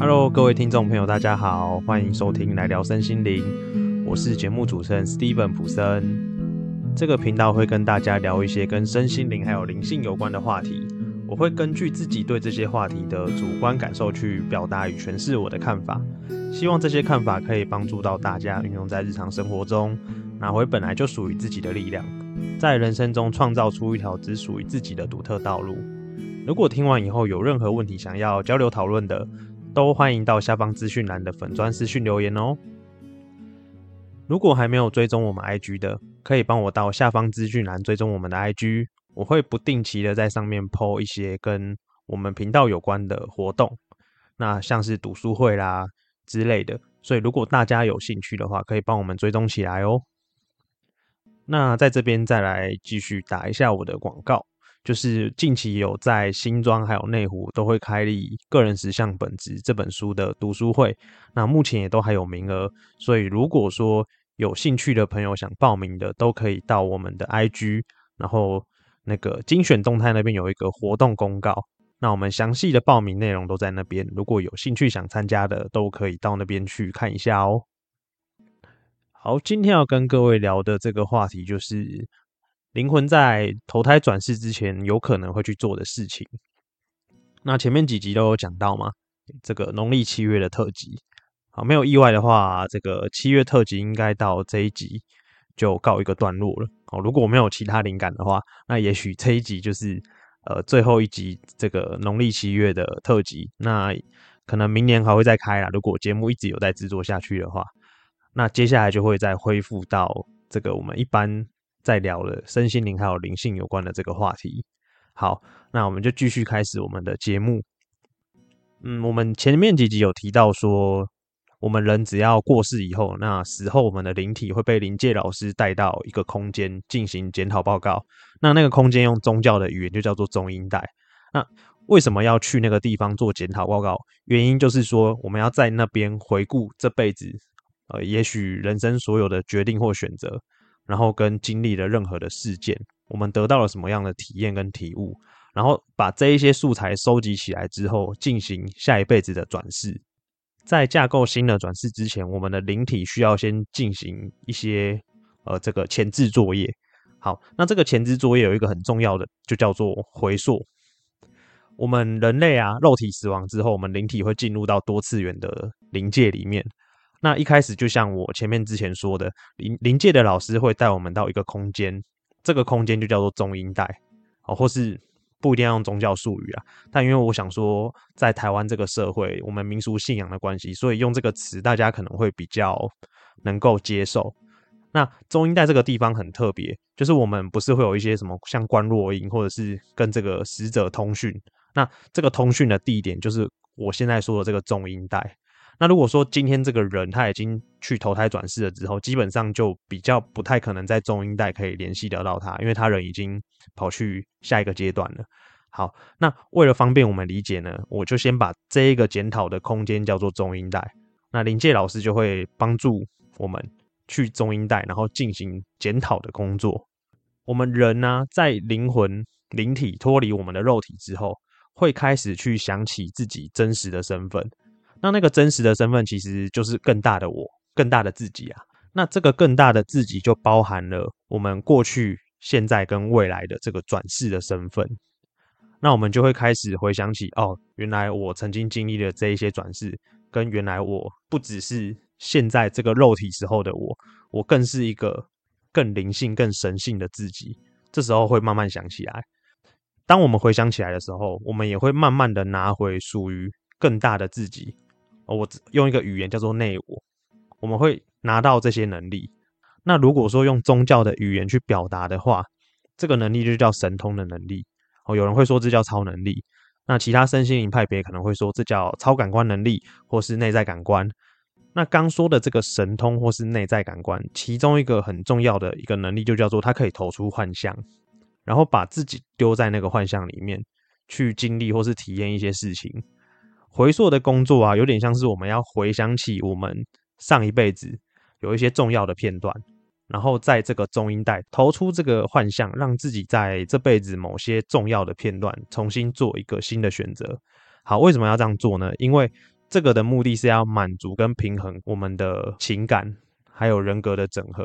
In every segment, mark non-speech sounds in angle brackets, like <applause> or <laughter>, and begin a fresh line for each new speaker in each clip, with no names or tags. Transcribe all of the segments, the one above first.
Hello，各位听众朋友，大家好，欢迎收听来聊身心灵，我是节目主持人 Steven 普森。这个频道会跟大家聊一些跟身心灵还有灵性有关的话题，我会根据自己对这些话题的主观感受去表达与诠释我的看法，希望这些看法可以帮助到大家运用在日常生活中，拿回本来就属于自己的力量，在人生中创造出一条只属于自己的独特道路。如果听完以后有任何问题想要交流讨论的，都欢迎到下方资讯栏的粉砖私讯留言哦。如果还没有追踪我们 IG 的，可以帮我到下方资讯栏追踪我们的 IG，我会不定期的在上面 po 一些跟我们频道有关的活动，那像是读书会啦之类的，所以如果大家有兴趣的话，可以帮我们追踪起来哦。那在这边再来继续打一下我的广告。就是近期有在新庄还有内湖都会开立《个人实相本质》这本书的读书会，那目前也都还有名额，所以如果说有兴趣的朋友想报名的，都可以到我们的 IG，然后那个精选动态那边有一个活动公告，那我们详细的报名内容都在那边，如果有兴趣想参加的，都可以到那边去看一下哦。好，今天要跟各位聊的这个话题就是。灵魂在投胎转世之前，有可能会去做的事情。那前面几集都有讲到嘛，这个农历七月的特辑，好，没有意外的话，这个七月特辑应该到这一集就告一个段落了。哦，如果我没有其他灵感的话，那也许这一集就是呃最后一集这个农历七月的特辑。那可能明年还会再开啦。如果节目一直有在制作下去的话，那接下来就会再恢复到这个我们一般。在聊了身心灵还有灵性有关的这个话题，好，那我们就继续开始我们的节目。嗯，我们前面几集有提到说，我们人只要过世以后，那死后我们的灵体会被灵界老师带到一个空间进行检讨报告。那那个空间用宗教的语言就叫做中阴带。那为什么要去那个地方做检讨报告？原因就是说，我们要在那边回顾这辈子，呃，也许人生所有的决定或选择。然后跟经历了任何的事件，我们得到了什么样的体验跟体悟？然后把这一些素材收集起来之后，进行下一辈子的转世。在架构新的转世之前，我们的灵体需要先进行一些呃这个前置作业。好，那这个前置作业有一个很重要的，就叫做回溯。我们人类啊，肉体死亡之后，我们灵体会进入到多次元的灵界里面。那一开始就像我前面之前说的，临临界的老师会带我们到一个空间，这个空间就叫做中阴带，哦，或是不一定要用宗教术语啊。但因为我想说，在台湾这个社会，我们民俗信仰的关系，所以用这个词大家可能会比较能够接受。那中阴带这个地方很特别，就是我们不是会有一些什么像观落音，或者是跟这个死者通讯，那这个通讯的地点就是我现在说的这个中阴带。那如果说今天这个人他已经去投胎转世了之后，基本上就比较不太可能在中阴带可以联系得到他，因为他人已经跑去下一个阶段了。好，那为了方便我们理解呢，我就先把这一个检讨的空间叫做中阴带。那灵界老师就会帮助我们去中阴带，然后进行检讨的工作。我们人呢，在灵魂灵体脱离我们的肉体之后，会开始去想起自己真实的身份。那那个真实的身份其实就是更大的我，更大的自己啊。那这个更大的自己就包含了我们过去、现在跟未来的这个转世的身份。那我们就会开始回想起，哦，原来我曾经经历的这一些转世，跟原来我不只是现在这个肉体时候的我，我更是一个更灵性、更神性的自己。这时候会慢慢想起来。当我们回想起来的时候，我们也会慢慢的拿回属于更大的自己。哦我用一个语言叫做内我，我们会拿到这些能力。那如果说用宗教的语言去表达的话，这个能力就叫神通的能力。哦，有人会说这叫超能力。那其他身心灵派别可能会说这叫超感官能力，或是内在感官。那刚说的这个神通或是内在感官，其中一个很重要的一个能力就叫做它可以投出幻象，然后把自己丢在那个幻象里面去经历或是体验一些事情。回溯的工作啊，有点像是我们要回想起我们上一辈子有一些重要的片段，然后在这个中音带投出这个幻象，让自己在这辈子某些重要的片段重新做一个新的选择。好，为什么要这样做呢？因为这个的目的是要满足跟平衡我们的情感还有人格的整合。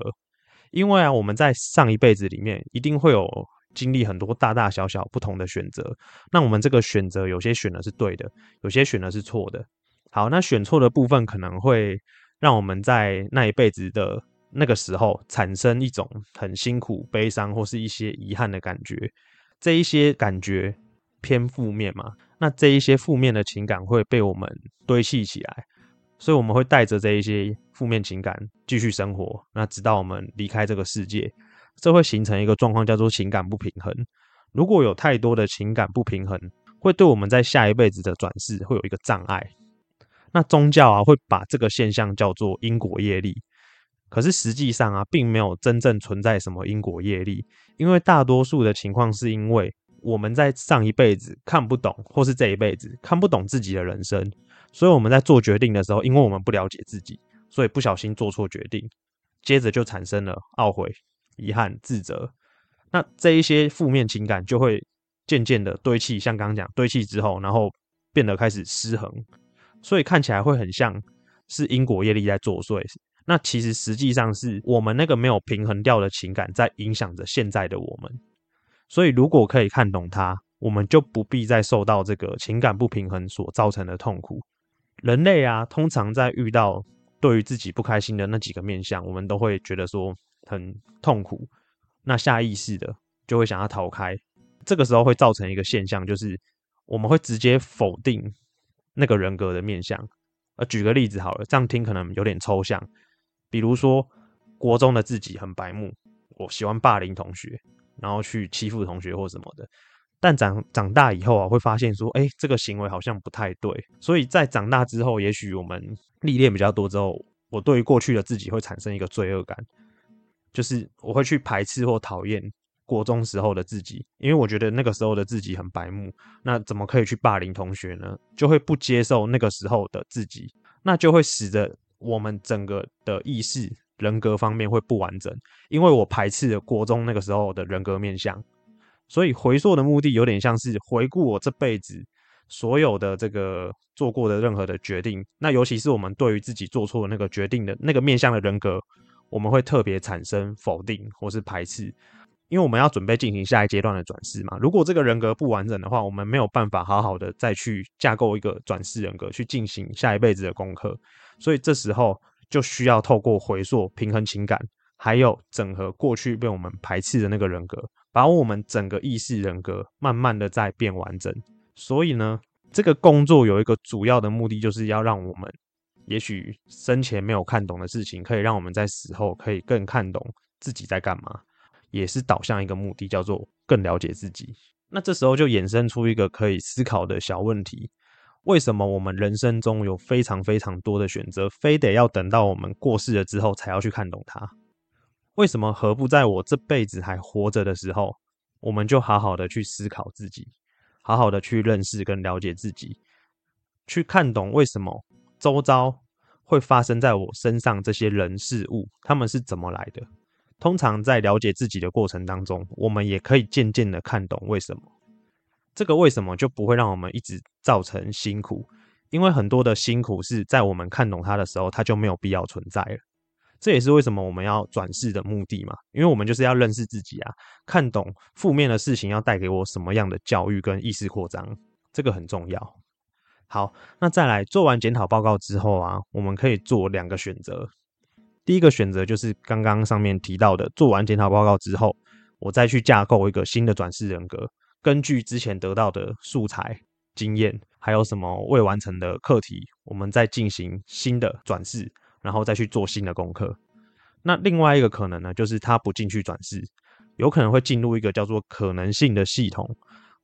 因为啊，我们在上一辈子里面一定会有经历很多大大小小不同的选择。那我们这个选择有些选的是对的，有些选的是错的。好，那选错的部分可能会让我们在那一辈子的那个时候产生一种很辛苦、悲伤或是一些遗憾的感觉。这一些感觉偏负面嘛？那这一些负面的情感会被我们堆砌起来，所以我们会带着这一些负面情感继续生活。那直到我们离开这个世界，这会形成一个状况，叫做情感不平衡。如果有太多的情感不平衡，会对我们在下一辈子的转世会有一个障碍。那宗教啊，会把这个现象叫做因果业力。可是实际上啊，并没有真正存在什么因果业力，因为大多数的情况是因为。我们在上一辈子看不懂，或是这一辈子看不懂自己的人生，所以我们在做决定的时候，因为我们不了解自己，所以不小心做错决定，接着就产生了懊悔、遗憾、自责。那这一些负面情感就会渐渐的堆砌，像刚刚讲堆砌之后，然后变得开始失衡，所以看起来会很像是因果业力在作祟。那其实实际上是我们那个没有平衡掉的情感在影响着现在的我们。所以，如果可以看懂它，我们就不必再受到这个情感不平衡所造成的痛苦。人类啊，通常在遇到对于自己不开心的那几个面相，我们都会觉得说很痛苦，那下意识的就会想要逃开。这个时候会造成一个现象，就是我们会直接否定那个人格的面相。呃，举个例子好了，这样听可能有点抽象。比如说，国中的自己很白目，我喜欢霸凌同学。然后去欺负同学或什么的，但长长大以后啊，会发现说，哎，这个行为好像不太对。所以在长大之后，也许我们历练比较多之后，我对于过去的自己会产生一个罪恶感，就是我会去排斥或讨厌国中时候的自己，因为我觉得那个时候的自己很白目，那怎么可以去霸凌同学呢？就会不接受那个时候的自己，那就会使得我们整个的意识。人格方面会不完整，因为我排斥了国中那个时候的人格面相，所以回溯的目的有点像是回顾我这辈子所有的这个做过的任何的决定。那尤其是我们对于自己做错的那个决定的那个面相的人格，我们会特别产生否定或是排斥，因为我们要准备进行下一阶段的转世嘛。如果这个人格不完整的话，我们没有办法好好的再去架构一个转世人格去进行下一辈子的功课，所以这时候。就需要透过回溯、平衡情感，还有整合过去被我们排斥的那个人格，把我们整个意识人格慢慢的在变完整。所以呢，这个工作有一个主要的目的，就是要让我们，也许生前没有看懂的事情，可以让我们在死后可以更看懂自己在干嘛，也是导向一个目的，叫做更了解自己。那这时候就衍生出一个可以思考的小问题。为什么我们人生中有非常非常多的选择，非得要等到我们过世了之后才要去看懂它？为什么何不在我这辈子还活着的时候，我们就好好的去思考自己，好好的去认识跟了解自己，去看懂为什么周遭会发生在我身上这些人事物，他们是怎么来的？通常在了解自己的过程当中，我们也可以渐渐的看懂为什么。这个为什么就不会让我们一直造成辛苦？因为很多的辛苦是在我们看懂它的时候，它就没有必要存在了。这也是为什么我们要转世的目的嘛？因为我们就是要认识自己啊，看懂负面的事情要带给我什么样的教育跟意识扩张，这个很重要。好，那再来做完检讨报告之后啊，我们可以做两个选择。第一个选择就是刚刚上面提到的，做完检讨报告之后，我再去架构一个新的转世人格。根据之前得到的素材、经验，还有什么未完成的课题，我们再进行新的转世，然后再去做新的功课。那另外一个可能呢，就是他不进去转世，有可能会进入一个叫做可能性的系统。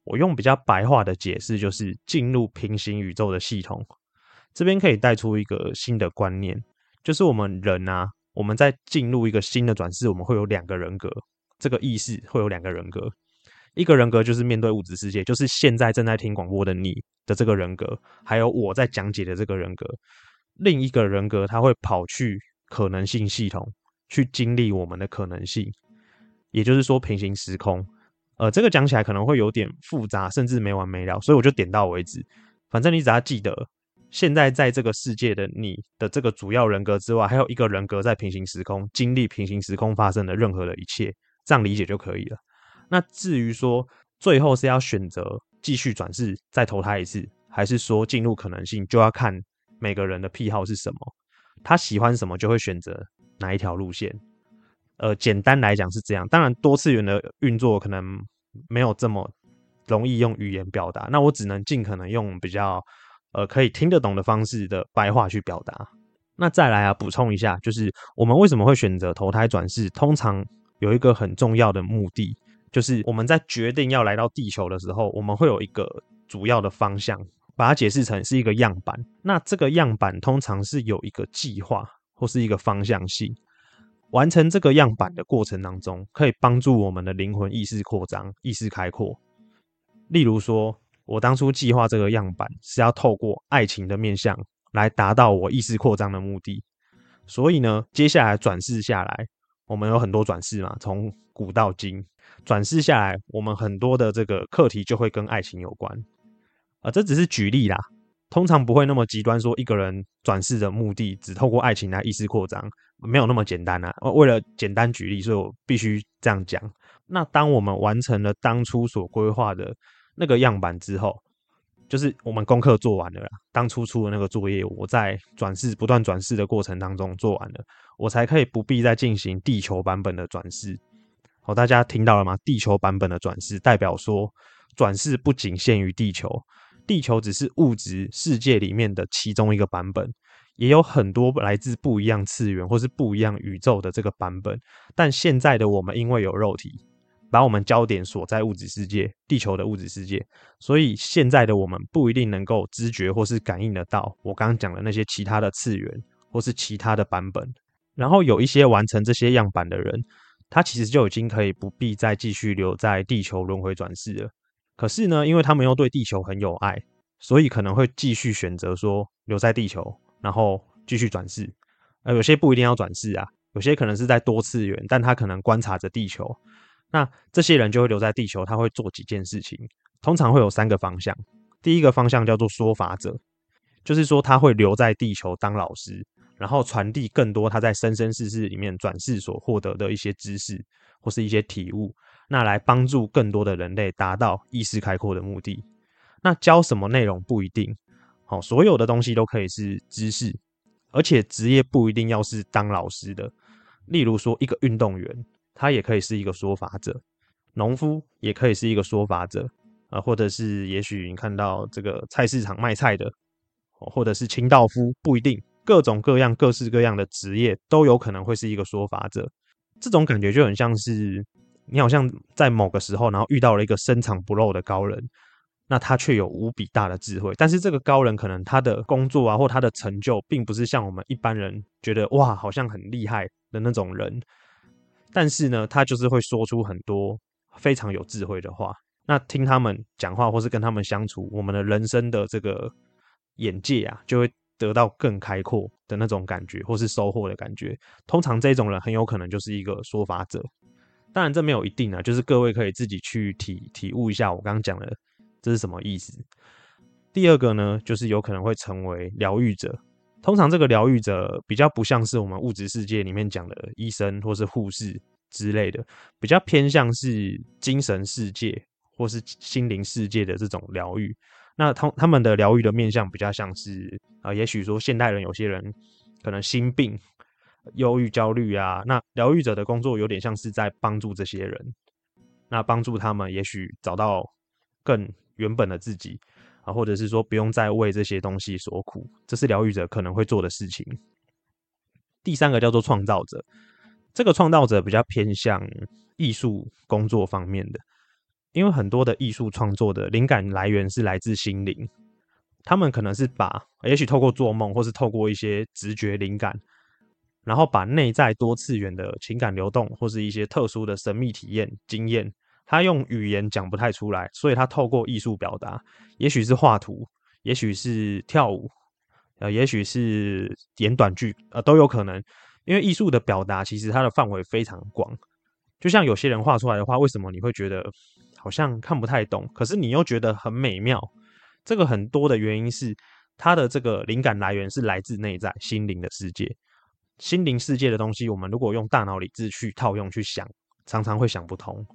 我用比较白话的解释，就是进入平行宇宙的系统。这边可以带出一个新的观念，就是我们人啊，我们在进入一个新的转世，我们会有两个人格，这个意识会有两个人格。一个人格就是面对物质世界，就是现在正在听广播的你的这个人格，还有我在讲解的这个人格。另一个人格他会跑去可能性系统去经历我们的可能性，也就是说平行时空。呃，这个讲起来可能会有点复杂，甚至没完没了，所以我就点到为止。反正你只要记得，现在在这个世界的你的这个主要人格之外，还有一个人格在平行时空经历平行时空发生的任何的一切，这样理解就可以了。那至于说最后是要选择继续转世再投胎一次，还是说进入可能性，就要看每个人的癖好是什么，他喜欢什么就会选择哪一条路线。呃，简单来讲是这样。当然，多次元的运作可能没有这么容易用语言表达，那我只能尽可能用比较。呃，可以听得懂的方式的白话去表达。那再来啊，补充一下，就是我们为什么会选择投胎转世？通常有一个很重要的目的，就是我们在决定要来到地球的时候，我们会有一个主要的方向，把它解释成是一个样板。那这个样板通常是有一个计划或是一个方向性。完成这个样板的过程当中，可以帮助我们的灵魂意识扩张、意识开阔。例如说。我当初计划这个样板是要透过爱情的面向来达到我意识扩张的目的，所以呢，接下来转世下来，我们有很多转世嘛，从古到今转世下来，我们很多的这个课题就会跟爱情有关啊，这只是举例啦，通常不会那么极端，说一个人转世的目的只透过爱情来意识扩张，没有那么简单啊。为了简单举例，所以我必须这样讲。那当我们完成了当初所规划的。那个样板之后，就是我们功课做完了啦。当初出的那个作业，我在转世不断转世的过程当中做完了，我才可以不必再进行地球版本的转世。好，大家听到了吗？地球版本的转世代表说，转世不仅限于地球，地球只是物质世界里面的其中一个版本，也有很多来自不一样次元或是不一样宇宙的这个版本。但现在的我们因为有肉体。把我们焦点锁在物质世界，地球的物质世界，所以现在的我们不一定能够知觉或是感应得到我刚刚讲的那些其他的次元或是其他的版本。然后有一些完成这些样板的人，他其实就已经可以不必再继续留在地球轮回转世了。可是呢，因为他们又对地球很有爱，所以可能会继续选择说留在地球，然后继续转世。呃，有些不一定要转世啊，有些可能是在多次元，但他可能观察着地球。那这些人就会留在地球，他会做几件事情，通常会有三个方向。第一个方向叫做说法者，就是说他会留在地球当老师，然后传递更多他在生生世世里面转世所获得的一些知识或是一些体悟，那来帮助更多的人类达到意识开阔的目的。那教什么内容不一定，好，所有的东西都可以是知识，而且职业不一定要是当老师的。例如说一个运动员。他也可以是一个说法者，农夫也可以是一个说法者，啊，或者是也许你看到这个菜市场卖菜的，或者是清道夫，不一定，各种各样、各式各样的职业都有可能会是一个说法者。这种感觉就很像是你好像在某个时候，然后遇到了一个深藏不露的高人，那他却有无比大的智慧，但是这个高人可能他的工作啊，或他的成就，并不是像我们一般人觉得哇，好像很厉害的那种人。但是呢，他就是会说出很多非常有智慧的话。那听他们讲话，或是跟他们相处，我们的人生的这个眼界啊，就会得到更开阔的那种感觉，或是收获的感觉。通常这种人很有可能就是一个说法者。当然，这没有一定啊，就是各位可以自己去体体悟一下我刚刚讲的这是什么意思。第二个呢，就是有可能会成为疗愈者。通常这个疗愈者比较不像是我们物质世界里面讲的医生或是护士之类的，比较偏向是精神世界或是心灵世界的这种疗愈。那他他们的疗愈的面向比较像是啊，也许说现代人有些人可能心病、忧郁、焦虑啊，那疗愈者的工作有点像是在帮助这些人，那帮助他们也许找到更原本的自己。啊，或者是说不用再为这些东西所苦，这是疗愈者可能会做的事情。第三个叫做创造者，这个创造者比较偏向艺术工作方面的，因为很多的艺术创作的灵感来源是来自心灵，他们可能是把，也许透过做梦，或是透过一些直觉灵感，然后把内在多次元的情感流动，或是一些特殊的神秘体验经验。他用语言讲不太出来，所以他透过艺术表达，也许是画图，也许是跳舞，呃，也许是演短剧，呃，都有可能。因为艺术的表达其实它的范围非常广，就像有些人画出来的话，为什么你会觉得好像看不太懂，可是你又觉得很美妙？这个很多的原因是它的这个灵感来源是来自内在心灵的世界。心灵世界的东西，我们如果用大脑理智去套用去想，常常会想不通。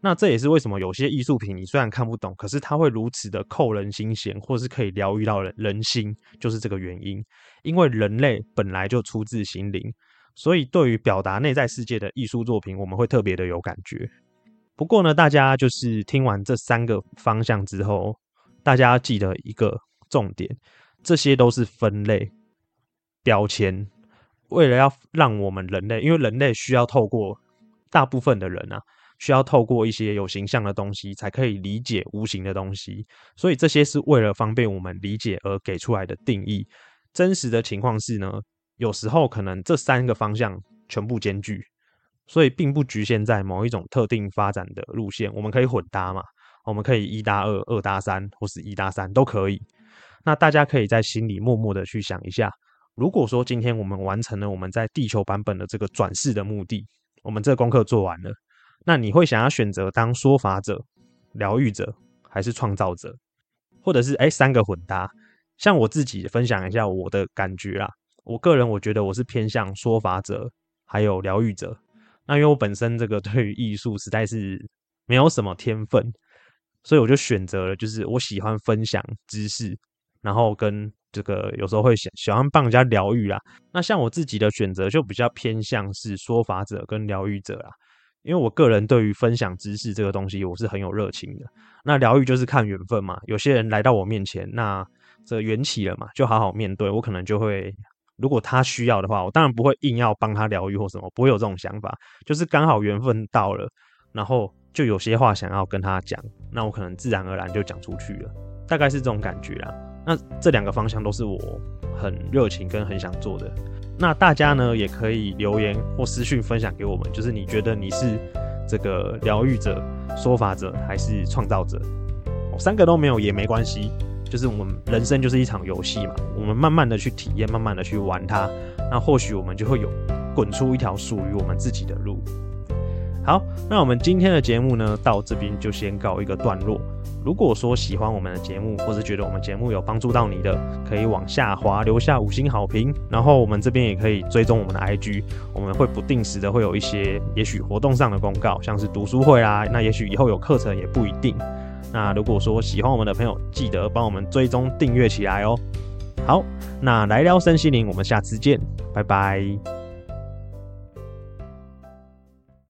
那这也是为什么有些艺术品你虽然看不懂，可是它会如此的扣人心弦，或是可以疗愈到人人心，就是这个原因。因为人类本来就出自心灵，所以对于表达内在世界的艺术作品，我们会特别的有感觉。不过呢，大家就是听完这三个方向之后，大家要记得一个重点：这些都是分类标签，为了要让我们人类，因为人类需要透过大部分的人啊。需要透过一些有形象的东西，才可以理解无形的东西，所以这些是为了方便我们理解而给出来的定义。真实的情况是呢，有时候可能这三个方向全部兼具，所以并不局限在某一种特定发展的路线。我们可以混搭嘛，我们可以一搭二、二搭三，或是一搭三都可以。那大家可以在心里默默的去想一下，如果说今天我们完成了我们在地球版本的这个转世的目的，我们这个功课做完了。那你会想要选择当说法者、疗愈者，还是创造者，或者是哎三个混搭？像我自己分享一下我的感觉啊。我个人我觉得我是偏向说法者，还有疗愈者。那因为我本身这个 <laughs> 对于艺术实在是没有什么天分，所以我就选择了就是我喜欢分享知识，然后跟这个有时候会喜喜欢帮人家疗愈啦。那像我自己的选择就比较偏向是说法者跟疗愈者啦。因为我个人对于分享知识这个东西，我是很有热情的。那疗愈就是看缘分嘛。有些人来到我面前，那这缘起了嘛，就好好面对。我可能就会，如果他需要的话，我当然不会硬要帮他疗愈或什么，不会有这种想法。就是刚好缘分到了，然后就有些话想要跟他讲，那我可能自然而然就讲出去了，大概是这种感觉啦。那这两个方向都是我很热情跟很想做的。那大家呢也可以留言或私讯分享给我们，就是你觉得你是这个疗愈者、说法者还是创造者？三个都没有也没关系，就是我们人生就是一场游戏嘛，我们慢慢的去体验，慢慢的去玩它，那或许我们就会有滚出一条属于我们自己的路。好，那我们今天的节目呢到这边就先告一个段落。如果说喜欢我们的节目，或是觉得我们节目有帮助到你的，可以往下滑留下五星好评。然后我们这边也可以追踪我们的 <laughs> IG，我们会不定时的会有一些也许活动上的公告，像是读书会啊，那也许以后有课程也不一定。那如果说喜欢我们的朋友，记得帮我们追踪订阅起来哦。好，那来聊身心灵，我们下次见，拜拜。